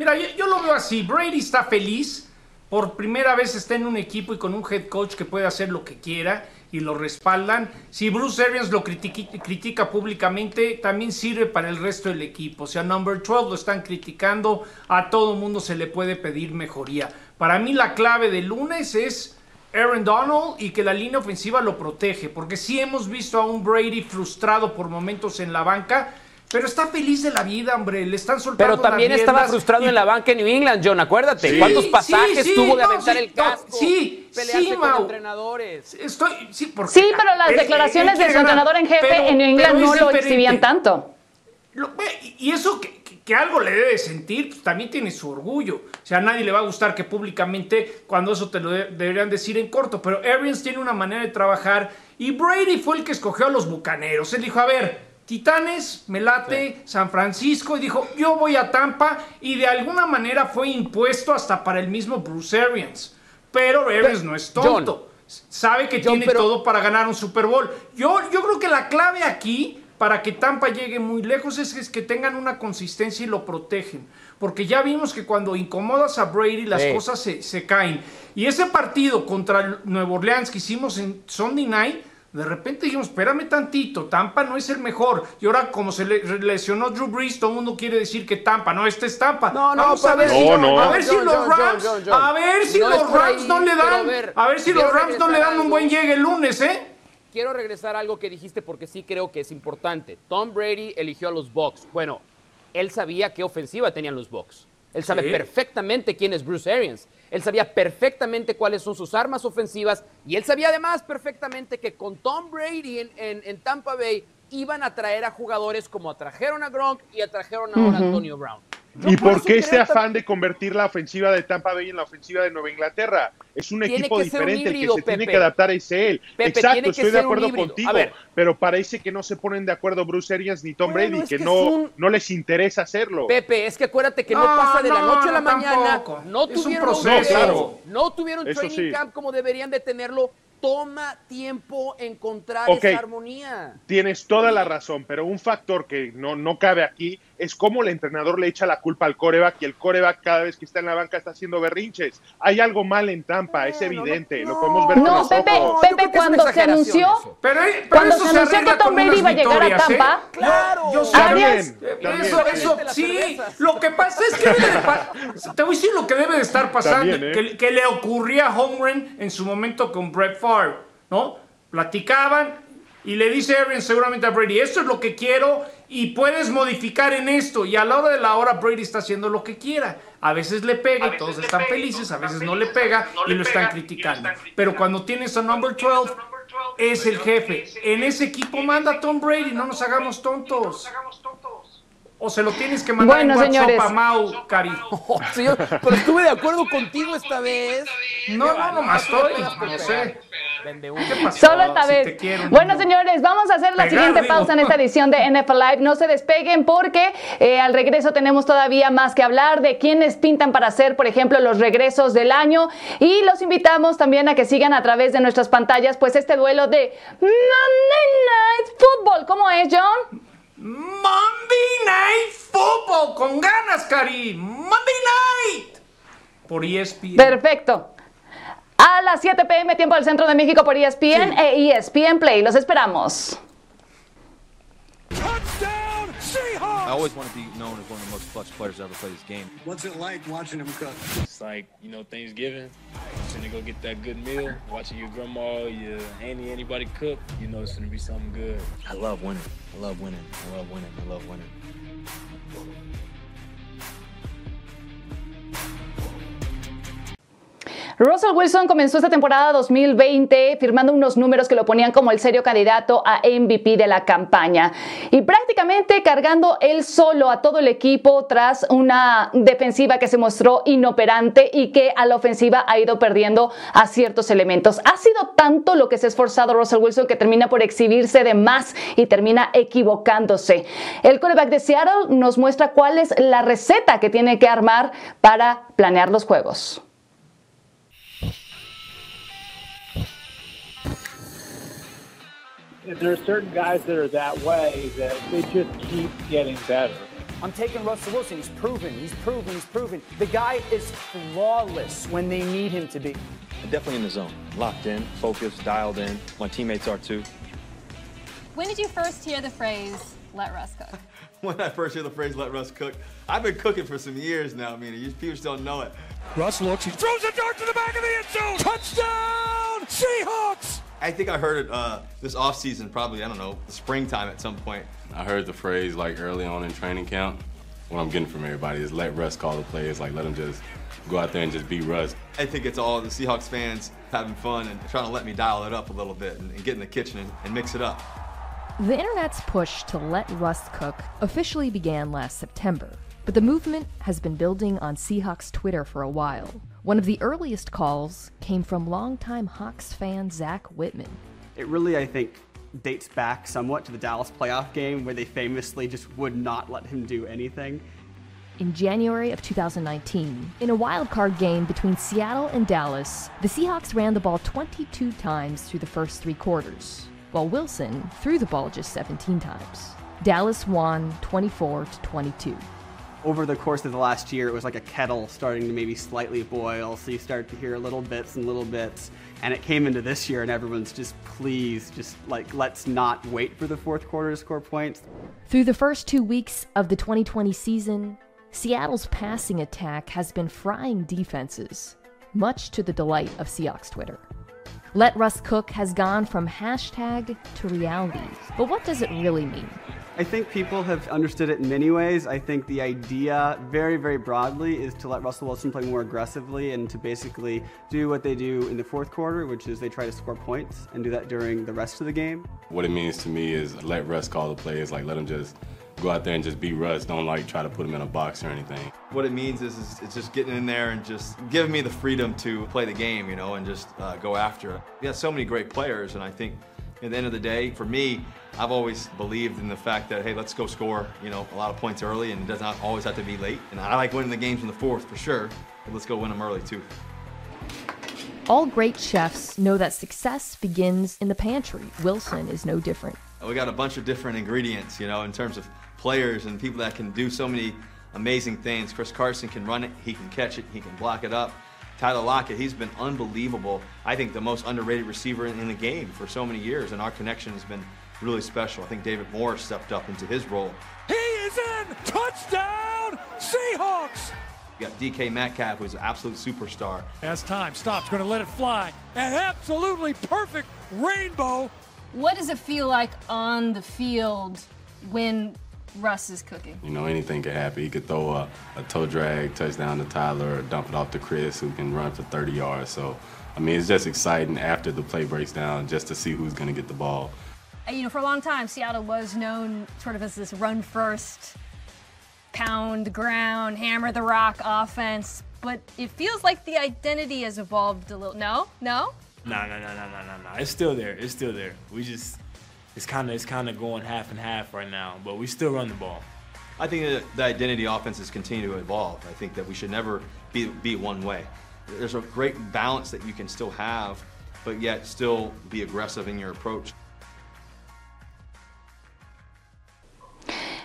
Speaker 5: Mira, yo, lo veo así. Brady está feliz. Por primera vez está en un equipo y con un head coach que puede hacer lo que quiera y lo respaldan. Si Bruce Arians lo critica, públicamente, también sirve para el resto del equipo. O sea, Number 12 lo están criticando, a todo mundo se le puede pedir mejoría. Para mí la clave del lunes es Aaron Donald y que la línea ofensiva lo protege, porque sí hemos visto a un Brady frustrado por momentos en la banca pero está feliz de la vida, hombre. Le están soltando.
Speaker 6: Pero también estaba frustrado en la banca en New England, John. Acuérdate. ¿Cuántos pasajes tuvo de aventar el casco?
Speaker 5: sí, sí,
Speaker 6: con entrenadores.
Speaker 5: Estoy, sí, porque,
Speaker 1: sí, pero las declaraciones de su entrenador en jefe en New England no lo exhibían tanto.
Speaker 5: y eso que, que, algo le debe sentir, pues, también tiene su orgullo. O sea, a nadie le va a gustar que públicamente, cuando eso te lo deberían decir en corto. Pero Arians tiene una manera de trabajar. Y Brady fue el que escogió a los bucaneros. Él dijo: A ver. Titanes, me late, San Francisco, y dijo, yo voy a Tampa, y de alguna manera fue impuesto hasta para el mismo Bruce Arians. Pero Arians no es tonto. Sabe que tiene todo para ganar un Super Bowl. Yo, yo creo que la clave aquí, para que Tampa llegue muy lejos, es, que tengan una consistencia y lo protegen. Porque ya vimos que cuando incomodas a Brady, las cosas se, se caen. Y ese partido contra Nuevo Orleans que hicimos en Sunday Night, de repente dijimos, espérame tantito, Tampa no es el mejor. Y ahora, como se le lesionó Drew Brees, todo el mundo quiere decir que Tampa, no, este es Tampa.
Speaker 6: No, no,
Speaker 5: a ver, si, a ver si los Rams, a ver si los Rams no le dan, a ver, si los Rams no le dan un buen llegue el lunes, ¿eh?
Speaker 6: Quiero regresar a algo que dijiste porque sí creo que es importante. Tom Brady eligió a los Bucks. Bueno, él sabía qué ofensiva tenían los Bucks. Él sabe perfectamente quién es Bruce Arians. Él sabía perfectamente cuáles son sus armas ofensivas y él sabía además perfectamente que con Tom Brady en, en Tampa Bay iban a traer a jugadores como atrajeron a Gronk y atrajeron ahora a Antonio Brown.
Speaker 7: ¿Y por qué este afán de convertir la ofensiva de Tampa Bay en la ofensiva de Nueva Inglaterra? Es un equipo diferente, el que se tiene que adaptar es él. Exacto, estoy de acuerdo contigo, pero parece que no se ponen de acuerdo Bruce Arians ni Tom Brady, que, no, no les interesa hacerlo.
Speaker 6: Pepe, es que acuérdate que no, pasa de la noche a la mañana, no tuvieron, no tuvieron training camp como deberían de tenerlo. Toma tiempo encontrar esa armonía.
Speaker 7: Tienes toda la razón, pero un factor que no, no cabe aquí es cómo el entrenador le echa la culpa al coreback y el coreback cada vez que está en la banca está haciendo berrinches. Hay algo mal en Tampa, es evidente, lo podemos ver
Speaker 1: No, Pepe, Pepe cuando se anunció,
Speaker 5: pero,
Speaker 1: cuando se anunció que Tom Brady iba a llegar a ¿eh? Tampa,
Speaker 5: claro, yo, sé eso, eso, sí, lo que pasa es que te voy a decir lo que debe de estar pasando, ¿eh? que, le ocurría a Holmgren en su momento con Brett Favre, ¿no? Platicaban y le dice Aaron seguramente a Brady, esto es lo que quiero y puedes modificar en esto. Y a la hora de la hora Brady está haciendo lo que quiera. A veces le pega y todos están felices, a veces no le pega y lo están criticando. Pero cuando tienes a number 12, es el jefe. En ese equipo manda Tom Brady, no nos hagamos tontos. O se lo tienes que mandar en WhatsApp a Mau, Cari.
Speaker 6: pero estuve de acuerdo contigo esta vez.
Speaker 5: No, no, no, más estoy, no sé.
Speaker 1: Solo esta vez. bueno, señores, vamos a hacer la siguiente pausa en esta edición de NFL Live. No se despeguen porque eh, al regreso tenemos todavía más que hablar de quiénes pintan para hacer, por ejemplo, los regresos del año. Y los invitamos también a que sigan a través de nuestras pantallas, pues este duelo de Monday Night Football. ¿Cómo es, John?
Speaker 5: Monday Night Football, con ganas, Cari. Monday Night. Por ESPN.
Speaker 1: Perfecto. A las 7 pm, tiempo del Centro de México por ESPN e ESPN Play. Los esperamos.
Speaker 8: I always want to be known as one of the most clutch players to ever play this game.
Speaker 9: What's it like watching him cook?
Speaker 10: It's like, you know, Thanksgiving. You're gonna go get that good meal, watching your grandma, your auntie, anybody cook, you know it's gonna be something good.
Speaker 8: I love winning. I love winning. I love winning. I love winning.
Speaker 1: Russell Wilson comenzó esta temporada 2020 firmando unos números que lo ponían como el serio candidato a MVP de la campaña y prácticamente cargando él solo a todo el equipo tras una defensiva que se mostró inoperante y que a la ofensiva ha ido perdiendo a ciertos elementos. Ha sido tanto lo que se ha esforzado Russell Wilson que termina por exhibirse de más y termina equivocándose. El quarterback de Seattle nos muestra cuál es la receta que tiene que armar para planear los juegos.
Speaker 11: There are certain guys that are that way that they just keep getting better.
Speaker 9: I'm taking Russell Wilson. He's proven, he's proven, he's proven. The guy is flawless when they need him to be.
Speaker 8: Definitely in the zone, locked in, focused, dialed in. My teammates are too.
Speaker 11: When did you first hear the phrase, let Russ cook?
Speaker 12: when I first hear the phrase, let Russ cook, I've been cooking for some years now, I mean, people just don't know it.
Speaker 3: Russ looks, he throws a dart to the back of the end zone. Touchdown, Seahawks!
Speaker 12: I think I heard it uh, this offseason, probably, I don't know, springtime at some point.
Speaker 13: I heard the phrase like early on in training camp. What I'm getting from everybody is let Russ call the plays, like let him just go out there and just be Russ.
Speaker 12: I think it's all the Seahawks fans having fun and trying to let me dial it up a little bit and, and get in the kitchen and, and mix it up.
Speaker 14: The internet's push to let Russ cook officially began last September, but the movement has been building on Seahawks Twitter for a while. One of the earliest calls came from longtime Hawks fan Zach Whitman.
Speaker 15: It really, I think, dates back somewhat to the Dallas playoff game where they famously just would not let him do anything.
Speaker 14: In January of 2019, in a wild card game between Seattle and Dallas, the Seahawks ran the ball 22 times through the first three quarters, while Wilson threw the ball just 17 times. Dallas won 24 to 22
Speaker 15: over the course of the last year, it was like a kettle starting to maybe slightly boil. So you start to hear little bits and little bits. And it came into this year, and everyone's just, please, just like, let's not wait for the fourth quarter to score points.
Speaker 14: Through the first two weeks of the 2020 season, Seattle's passing attack has been frying defenses, much to the delight of Seahawks Twitter. Let Russ Cook has gone from hashtag to reality. But what does it really mean?
Speaker 15: I think people have understood it in many ways. I think the idea, very, very broadly, is to let Russell Wilson play more aggressively and to basically do what they do in the fourth quarter, which is they try to score points and do that during the rest of the game.
Speaker 13: What it means to me is let Russ call the plays, like let him just go out there and just be Russ. Don't like try to put him in a box or anything.
Speaker 12: What it means is, is it's just getting in there and just giving me the freedom to play the game, you know, and just uh, go after it. We have so many great players, and I think at the end of the day, for me, I've always believed in the fact that, hey, let's go score, you know, a lot of points early, and it does not always have to be late. And I like winning the games in the fourth for sure, but let's go win them early too.
Speaker 14: All great chefs know that success begins in the pantry. Wilson is no different.
Speaker 12: We got a bunch of different ingredients, you know, in terms of players and people that can do so many amazing things. Chris Carson can run it, he can catch it, he can block it up. Tyler Lockett, he's been unbelievable. I think the most underrated receiver in, the game for so many years, and our connection has been really special. I think David Moore stepped up into his role.
Speaker 3: He is in! Touchdown! Seahawks!
Speaker 12: You got DK Metcalf, who's an absolute superstar.
Speaker 3: As time stops, going to let it fly. An absolutely perfect rainbow.
Speaker 11: What does it feel like on the field when Russ is cooking.
Speaker 13: You know, anything could happen. He could throw a, a toe drag touchdown to Tyler or dump it off to Chris, who can run for 30 yards. So, I mean, it's just exciting after the play breaks down just to see who's going to get the ball.
Speaker 11: You know, for a long time, Seattle was known sort of as this run first, pound the ground, hammer the rock offense. But it feels like the identity has evolved a little. No? No?
Speaker 10: No, no, no, no, no, no, no. It's still there. It's still there. We just it's kind of it's kind of going half and half right now, but we still run the ball.
Speaker 12: I think that the identity offenses continue to evolve. I think that we should never be, be one way. There's a great balance that you can still have, but yet still be aggressive in your approach.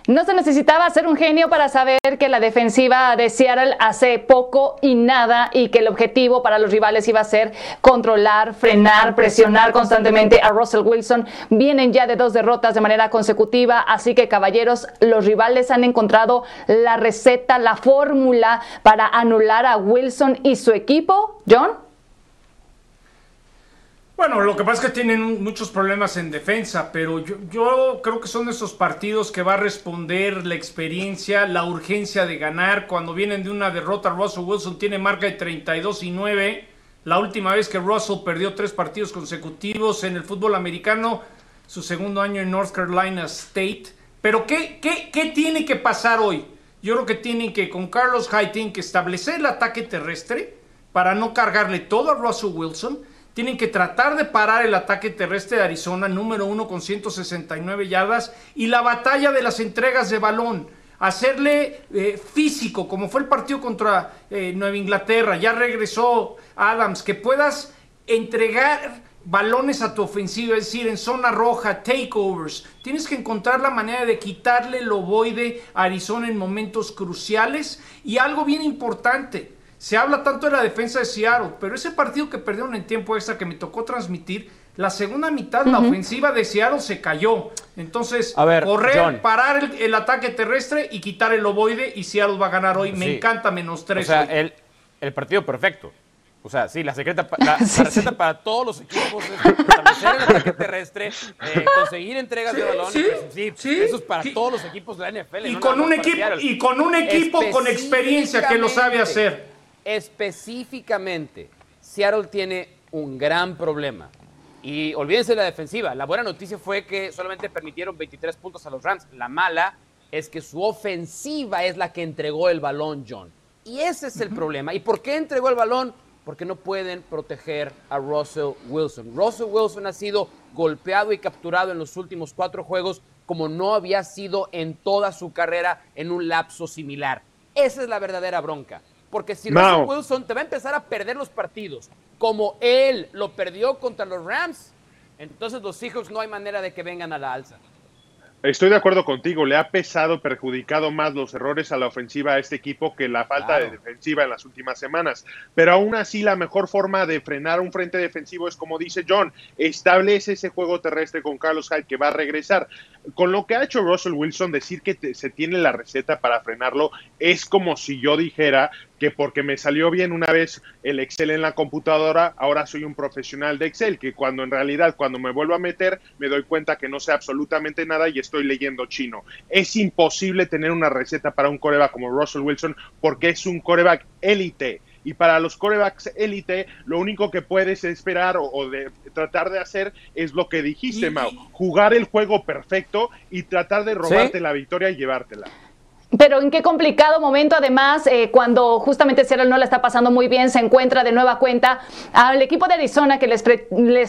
Speaker 1: No se necesitaba ser un genio para saber que la defensiva de Seattle hace poco y nada y que el objetivo para los rivales iba a ser controlar, frenar, presionar constantemente a Russell Wilson. Vienen ya de dos derrotas de manera consecutiva, así que caballeros, los rivales han encontrado la receta, la fórmula para anular a Wilson y su equipo. John.
Speaker 5: Bueno, lo que pasa es que tienen muchos problemas en defensa, pero yo, creo que son esos partidos que va a responder la experiencia, la urgencia de ganar. Cuando vienen de una derrota, Russell Wilson tiene marca de 32 y 9. La última vez que Russell perdió tres partidos consecutivos en el fútbol americano, su segundo año en North Carolina State. Pero ¿qué, qué, qué tiene que pasar hoy? Yo creo que tienen que, con Carlos Hyde, tienen que establecer el ataque terrestre para no cargarle todo a Russell Wilson tienen que tratar de parar el ataque terrestre de Arizona, número uno con 169 yardas, y la batalla de las entregas de balón. Hacerle eh, físico, como fue el partido contra eh, Nueva Inglaterra. Ya regresó Adams, que puedas entregar balones a tu ofensiva, es decir, en zona roja, takeovers. Tienes que encontrar la manera de quitarle el ovoide a Arizona en momentos cruciales. Y algo bien importante, se habla tanto de la defensa de Seattle, pero ese partido que perdieron en tiempo extra que me tocó transmitir, la segunda mitad, la ofensiva de Seattle se cayó. Entonces, correr, parar el, ataque terrestre y quitar el ovoide y Seattle va a ganar hoy. Me encanta menos tres.
Speaker 6: O sea, el, el partido perfecto. O sea, sí, la, secreta, la, receta para todos los equipos es establecer el ataque terrestre, eh, conseguir entregas de balón. Sí, sí, eso es para todos los equipos de la NFL.
Speaker 5: Y, con, un equipo, y con un equipo con experiencia que lo sabe hacer.
Speaker 6: Específicamente, Seattle tiene un gran problema. Y olvídense de la defensiva. La buena noticia fue que solamente permitieron 23 puntos a los Rams. La mala es que su ofensiva es la que entregó el balón, John. Y ese es el problema. ¿Y por qué entregó el balón? porque no pueden proteger a Russell Wilson. Russell Wilson ha sido golpeado y capturado en los últimos cuatro juegos como no había sido en toda su carrera en un lapso similar. Esa es la verdadera bronca. Porque si Russell Wilson te va a empezar a perder los partidos como él lo perdió contra los Rams, entonces los Seahawks no hay manera de que vengan a la alza.
Speaker 7: Estoy de acuerdo contigo, le ha pesado, perjudicado más los errores a la ofensiva a este equipo que la falta de defensiva en las últimas semanas. Pero aún así, la mejor forma de frenar un frente defensivo es, como dice John, establece ese juego terrestre con Carlos Hyde que va a regresar. Con lo que ha hecho Russell Wilson, decir que se tiene la receta para frenarlo es como si yo dijera que porque me salió bien una vez el Excel en la computadora, ahora soy un profesional de Excel, que cuando en realidad cuando me vuelvo a meter me doy cuenta que no sé absolutamente nada y estoy leyendo chino. Es imposible tener una receta para un coreback como Russell Wilson porque es un coreback élite. Y para los corebacks élite, lo único que puedes esperar o, de tratar de hacer es lo que dijiste, Mau, jugar el juego perfecto y tratar de robarte la victoria y llevártela.
Speaker 1: Pero en qué complicado momento, además, eh, cuando justamente Seattle no la está pasando muy bien, se encuentra de nueva cuenta al equipo de Arizona que les,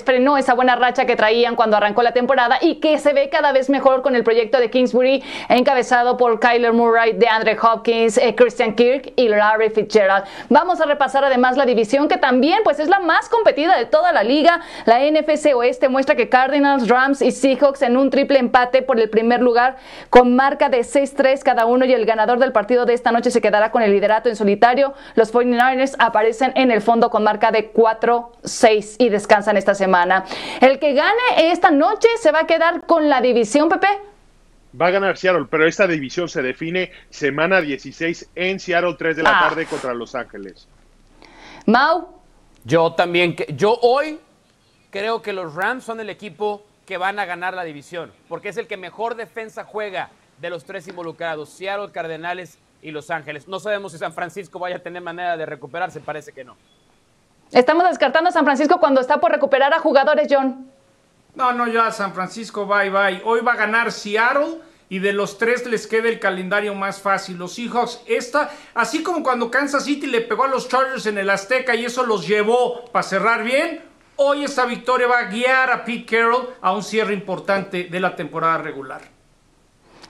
Speaker 1: frenó esa buena racha que traían cuando arrancó la temporada y que se ve cada vez mejor con el proyecto de Kingsbury, encabezado por Kyler Murray, de Andre Hopkins, eh, Christian Kirk y Larry Fitzgerald. Vamos a repasar además la división que también pues es la más competida de toda la liga. La NFC Oeste muestra que Cardinals, Rams y Seahawks en un triple empate por el primer lugar con marca de 6-3 cada uno y el ganador del partido de esta noche se quedará con el liderato en solitario. Los 49ers aparecen en el fondo con marca de 4-6 y descansan esta semana. El que gane esta noche se va a quedar con la división, Pepe.
Speaker 7: Va a ganar Seattle, pero esta división se define semana 16 en Seattle, 3 de la ah. tarde contra Los Ángeles.
Speaker 1: Mau.
Speaker 6: Yo también, yo hoy creo que los Rams son el equipo que van a ganar la división, porque es el que mejor defensa juega de los tres involucrados, Seattle, Cardenales y Los Ángeles. No sabemos si San Francisco vaya a tener manera de recuperarse, parece que no.
Speaker 1: Estamos descartando a San Francisco cuando está por recuperar a jugadores, John.
Speaker 5: No, no, ya San Francisco, bye, bye. Hoy va a ganar Seattle y de los tres les queda el calendario más fácil. Los Seahawks, esta, así como cuando Kansas City le pegó a los Chargers en el Azteca y eso los llevó para cerrar bien, hoy esta victoria va a guiar a Pete Carroll a un cierre importante de la temporada regular.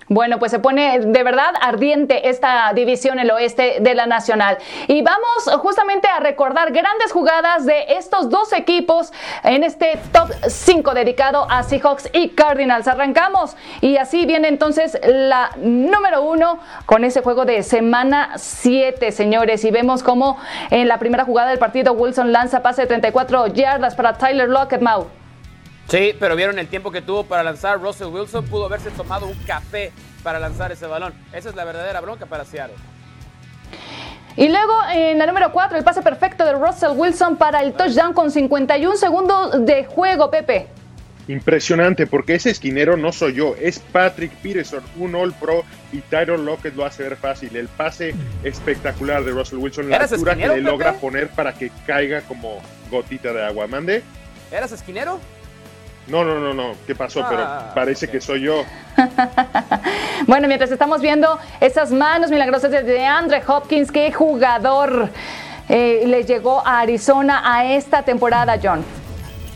Speaker 1: Bueno, pues se pone de verdad ardiente esta división el oeste de la Nacional. Y vamos justamente a recordar grandes jugadas de estos dos equipos en este top 5 dedicado a Seahawks y Cardinals. Arrancamos y así viene entonces la número uno con ese juego de semana 7, señores. Y vemos como en la primera jugada del partido Wilson lanza pase de 34 yardas para Tyler Lockett, Mau.
Speaker 6: Sí, pero vieron el tiempo que tuvo para lanzar. Russell Wilson pudo haberse tomado un café para lanzar ese balón. Esa es la verdadera bronca para Seattle.
Speaker 1: Y luego en la número 4, el pase perfecto de Russell Wilson para el touchdown con 51 segundos de juego, Pepe.
Speaker 7: Impresionante, porque ese esquinero no soy yo, es Patrick Peterson, un All Pro, y Tyron Lockett lo hace ver fácil. El pase espectacular de Russell Wilson, la altura que le logra poner para que caiga como gotita de agua. ¿Mande?
Speaker 6: ¿Eras esquinero?
Speaker 7: No, no, no, no. ¿Qué pasó? Pero ah, parece que soy yo.
Speaker 1: bueno, mientras estamos viendo esas manos milagrosas de Andre Hopkins, qué jugador eh, le llegó a Arizona a esta temporada, John.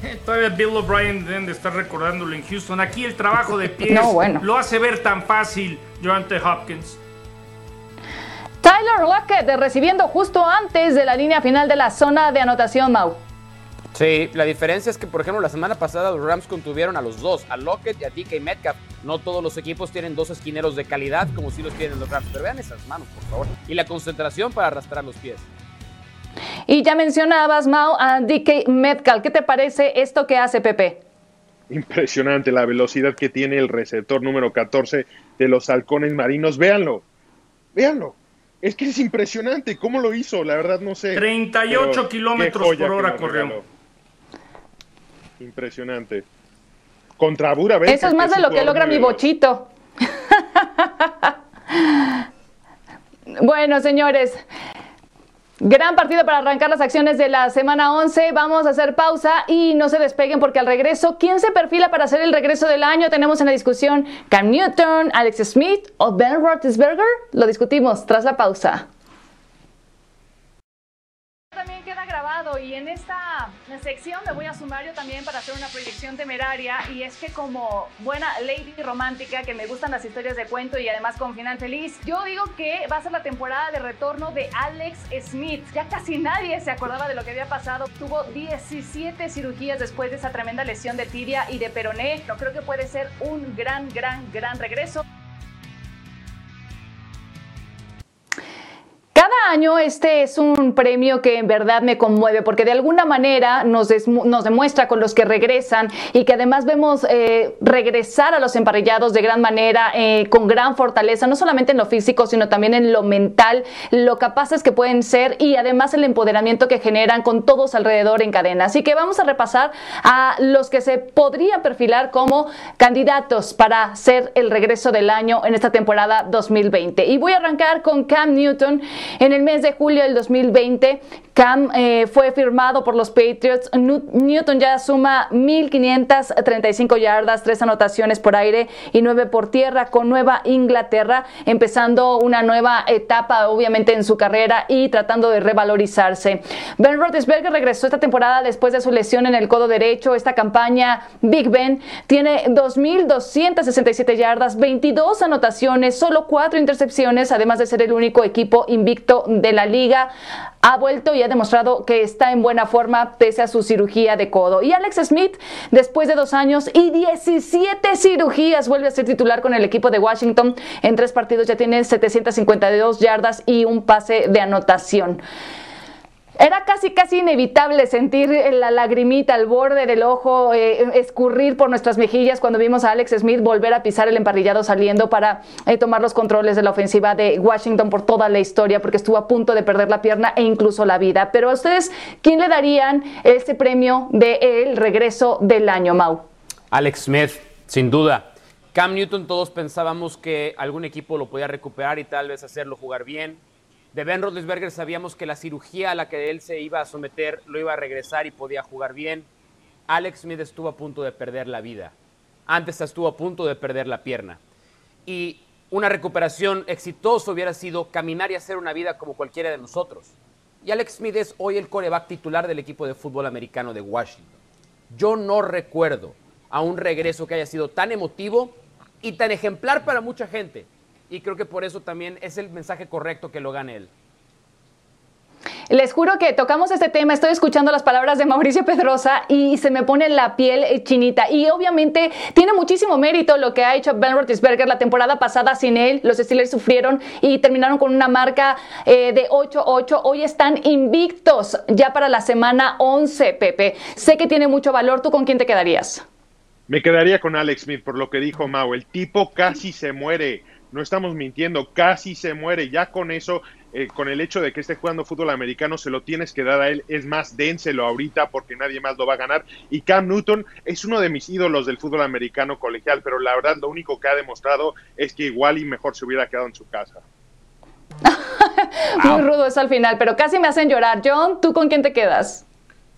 Speaker 5: Eh, todavía Bill O'Brien deben de estar recordándolo en Houston. Aquí el trabajo de pies lo hace ver tan fácil, John Hopkins.
Speaker 1: Tyler Lockett recibiendo justo antes de la línea final de la zona de anotación, Mau.
Speaker 6: Sí, la diferencia es que, por ejemplo, la semana pasada los Rams contuvieron a los dos, a Lockett y a DK Metcalf. No todos los equipos tienen dos esquineros de calidad como si los tienen los Rams. Pero vean esas manos, por favor. Y la concentración para arrastrar los pies.
Speaker 1: Y ya mencionabas, Mao, a DK Metcalf. ¿Qué te parece esto que hace Pepe?
Speaker 7: Impresionante la velocidad que tiene el receptor número 14 de los halcones marinos. Véanlo, véanlo. Es que es impresionante cómo lo hizo, la verdad no sé.
Speaker 5: 38 kilómetros por hora corrió.
Speaker 7: Impresionante. Contra
Speaker 1: Eso es más de lo que logra mi bochito. bueno, señores, Gran partido para arrancar las acciones de la semana 11. Vamos a hacer pausa y no se despeguen porque al regreso, ¿quién se perfila para hacer el regreso del año? Tenemos en la discusión Cam Newton, Alex Smith o Ben Roethlisberger. Lo discutimos tras la pausa. Esta sección me voy a sumar yo también para hacer una proyección temeraria y es que como buena lady romántica que me gustan las historias de cuento y además con final feliz, yo digo que va a ser la temporada de retorno de Alex Smith. Ya casi nadie se acordaba de lo que había pasado. Tuvo 17 cirugías después de esa tremenda lesión de tibia y de peroné. No creo que puede ser un gran, gran, gran regreso. Año este es un premio que en verdad me conmueve porque de alguna manera nos, nos demuestra con los que regresan y que además vemos eh, regresar a los emparrillados de gran manera, eh, con gran fortaleza, no solamente en lo físico, sino también en lo mental, lo capaces que pueden ser y además el empoderamiento que generan con todos alrededor en cadena. Así que vamos a repasar a los que se podría perfilar como candidatos para ser el regreso del año en esta temporada 2020. Y voy a arrancar con Cam Newton. En el mes de julio del 2020, Cam eh, fue firmado por los Patriots. Newton ya suma 1.535 yardas, tres anotaciones por aire y nueve por tierra con Nueva Inglaterra, empezando una nueva etapa obviamente en su carrera y tratando de revalorizarse. Ben Roethlisberger regresó esta temporada después de su lesión en el codo derecho. Esta campaña Big Ben tiene 2.267 yardas, 22 anotaciones, solo cuatro intercepciones, además de ser el único equipo invicto de la liga. Ha vuelto y ha demostrado que está en buena forma pese a su cirugía de codo. Y Alex Smith, después de dos años y 17 cirugías, vuelve a ser titular con el equipo de Washington. En tres partidos ya tiene 752 yardas y un pase de anotación. Era casi, casi inevitable sentir la lagrimita al borde del ojo eh, escurrir por nuestras mejillas cuando vimos a Alex Smith volver a pisar el emparrillado saliendo para eh, tomar los controles de la ofensiva de Washington por toda la historia, porque estuvo a punto de perder la pierna e incluso la vida. Pero a ustedes, ¿quién le darían este premio de el regreso del año, Mau?
Speaker 6: Alex Smith, sin duda. Cam Newton, todos pensábamos que algún equipo lo podía recuperar y tal vez hacerlo jugar bien de Ben Roethlisberger sabíamos que la cirugía a la que él se iba a someter lo iba a regresar y podía jugar bien. Alex Smith estuvo a punto de perder la vida. Antes estuvo a punto de perder la pierna. Y una recuperación exitosa hubiera sido caminar y hacer una vida como cualquiera de nosotros. Y Alex Smith es hoy el coreback titular del equipo de fútbol americano de Washington. Yo no recuerdo a un regreso que haya sido tan emotivo y tan ejemplar para mucha gente y creo que por eso también es el mensaje correcto que lo gane él.
Speaker 1: Les juro que tocamos este tema, estoy escuchando las palabras de Mauricio Pedrosa y se me pone la piel eh, chinita. Y obviamente tiene muchísimo mérito lo que ha hecho Ben Roethlisberger la temporada pasada sin él. Los Steelers sufrieron y terminaron con una marca eh, de 8-8. Hoy están invictos ya para la semana 11, Pepe. Sé que tiene mucho valor. ¿Tú con quién te quedarías?
Speaker 7: Me quedaría con Alex Smith por lo que dijo Mau. El tipo casi se muere no estamos mintiendo, casi se muere. Ya con eso, eh, con el hecho de que esté jugando fútbol americano, se lo tienes que dar a él. Es más, dénselo ahorita porque nadie más lo va a ganar. Y Cam Newton es uno de mis ídolos del fútbol americano colegial, pero la verdad lo único que ha demostrado es que igual y mejor se hubiera quedado en su casa.
Speaker 1: Muy rudo eso al final, pero casi me hacen llorar. John, ¿tú con quién te quedas?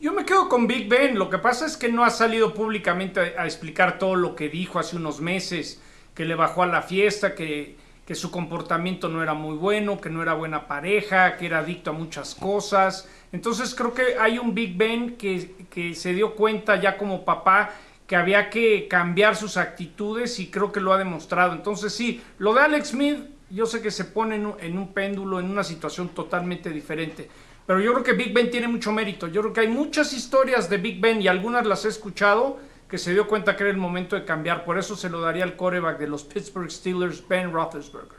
Speaker 5: Yo me quedo con Big Ben. Lo que pasa es que no ha salido públicamente a explicar todo lo que dijo hace unos meses que le bajó a la fiesta, que, que su comportamiento no era muy bueno, que no era buena pareja, que era adicto a muchas cosas. Entonces creo que hay un Big Ben que, que se dio cuenta ya como papá que había que cambiar sus actitudes y creo que lo ha demostrado. Entonces sí, lo de Alex Smith yo sé que se pone en un, péndulo, en una situación totalmente diferente. pero yo creo que Big Ben tiene mucho mérito. Yo creo que hay muchas historias de Big Ben y algunas las he escuchado que se dio cuenta que era el momento de cambiar. Por eso se lo daría al coreback de los Pittsburgh Steelers, Ben Roethlisberger.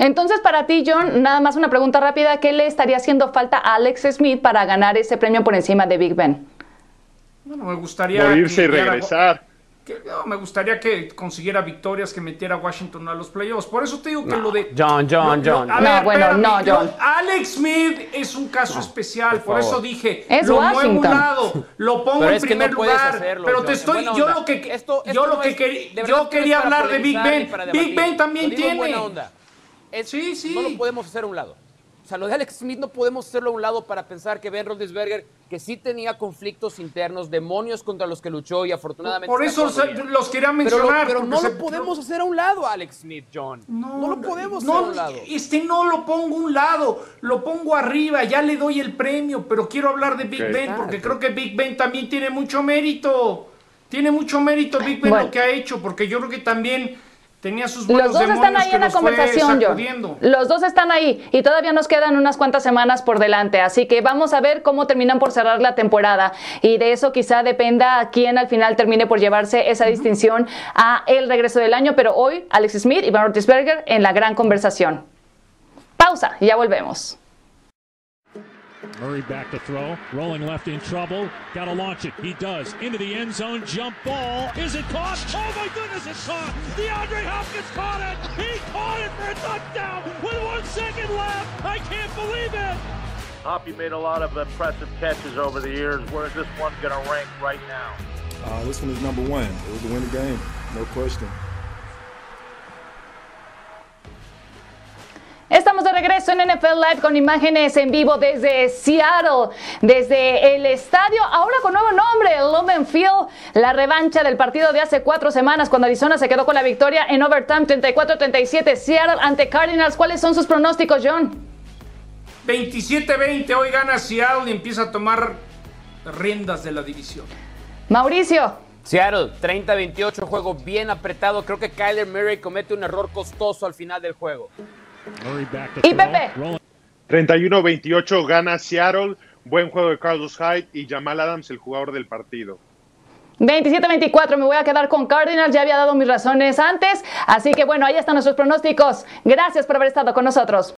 Speaker 1: Entonces, para ti, John, nada más una pregunta rápida. ¿Qué le estaría haciendo falta a Alex Smith para ganar ese premio por encima de Big Ben?
Speaker 5: Bueno, me gustaría...
Speaker 7: Morirse y regresar
Speaker 5: me gustaría que consiguiera victorias, que metiera a Washington a los playoffs. Por eso te digo que lo de.
Speaker 6: John, John, John.
Speaker 1: no, bueno, no, John.
Speaker 5: Alex Smith es un caso especial, por, eso dije.
Speaker 1: Es
Speaker 5: lo
Speaker 1: Washington.
Speaker 5: muevo un lado, lo pongo en primer lugar. pero te estoy. yo lo que. yo lo que quería. Yo quería hablar de Big Ben. Big Ben también tiene.
Speaker 6: sí, sí. No lo podemos hacer a un lado. O sea, lo de Alex Smith no podemos hacerlo a un lado para pensar que Ben Roethlisberger, que sí tenía conflictos internos, demonios contra los que luchó y afortunadamente...
Speaker 5: Por eso los quería mencionar.
Speaker 6: Pero, no lo podemos hacer a un lado, Alex Smith, John. No, lo podemos hacer a un lado.
Speaker 5: Este no lo pongo a un lado, lo pongo arriba, ya le doy el premio, pero quiero hablar de Big Ben porque creo que Big Ben también tiene mucho mérito. Tiene mucho mérito Big Ben lo que ha hecho, porque yo creo que también Tenía sus
Speaker 1: los dos están ahí en la conversación, yo. Los dos están ahí y todavía nos quedan unas cuantas semanas por delante, así que vamos a ver cómo terminan por cerrar la temporada y de eso quizá dependa quién al final termine por llevarse esa distinción a el regreso del año, pero hoy Alex Smith y Van Roethlisberger en la gran conversación. Pausa y ya volvemos.
Speaker 16: Murray back to throw, rolling left in trouble. Got to launch it. He does. Into the end zone, jump ball. Is it caught? Oh my goodness, it's caught. DeAndre Hopkins caught it. He caught it for a touchdown with one second left. I can't believe it.
Speaker 17: Hoppy made a lot of impressive catches over the years. Where is this one going to rank right now?
Speaker 3: Uh, this one is number one. It was the winning game, no question.
Speaker 1: Estamos de regreso en NFL Live con imágenes en vivo desde Seattle, desde el estadio, ahora con nuevo nombre, Lumen Field, la revancha del partido de hace cuatro semanas cuando Arizona se quedó con la victoria en overtime 34-37, Seattle ante Cardinals. ¿Cuáles son sus pronósticos, John?
Speaker 5: 27-20, hoy gana Seattle y empieza a tomar riendas de la división.
Speaker 1: Mauricio.
Speaker 6: Seattle, 30-28, juego bien apretado. Creo que Kyler Murray comete un error costoso al final del juego.
Speaker 1: Y Pepe.
Speaker 7: 31-28 gana Seattle. Buen juego de Carlos Hyde y Jamal Adams, el jugador del partido.
Speaker 1: 27-24, me voy a quedar con Cardinals, ya había dado mis razones antes, así que bueno, ahí están nuestros pronósticos. Gracias por haber estado con nosotros.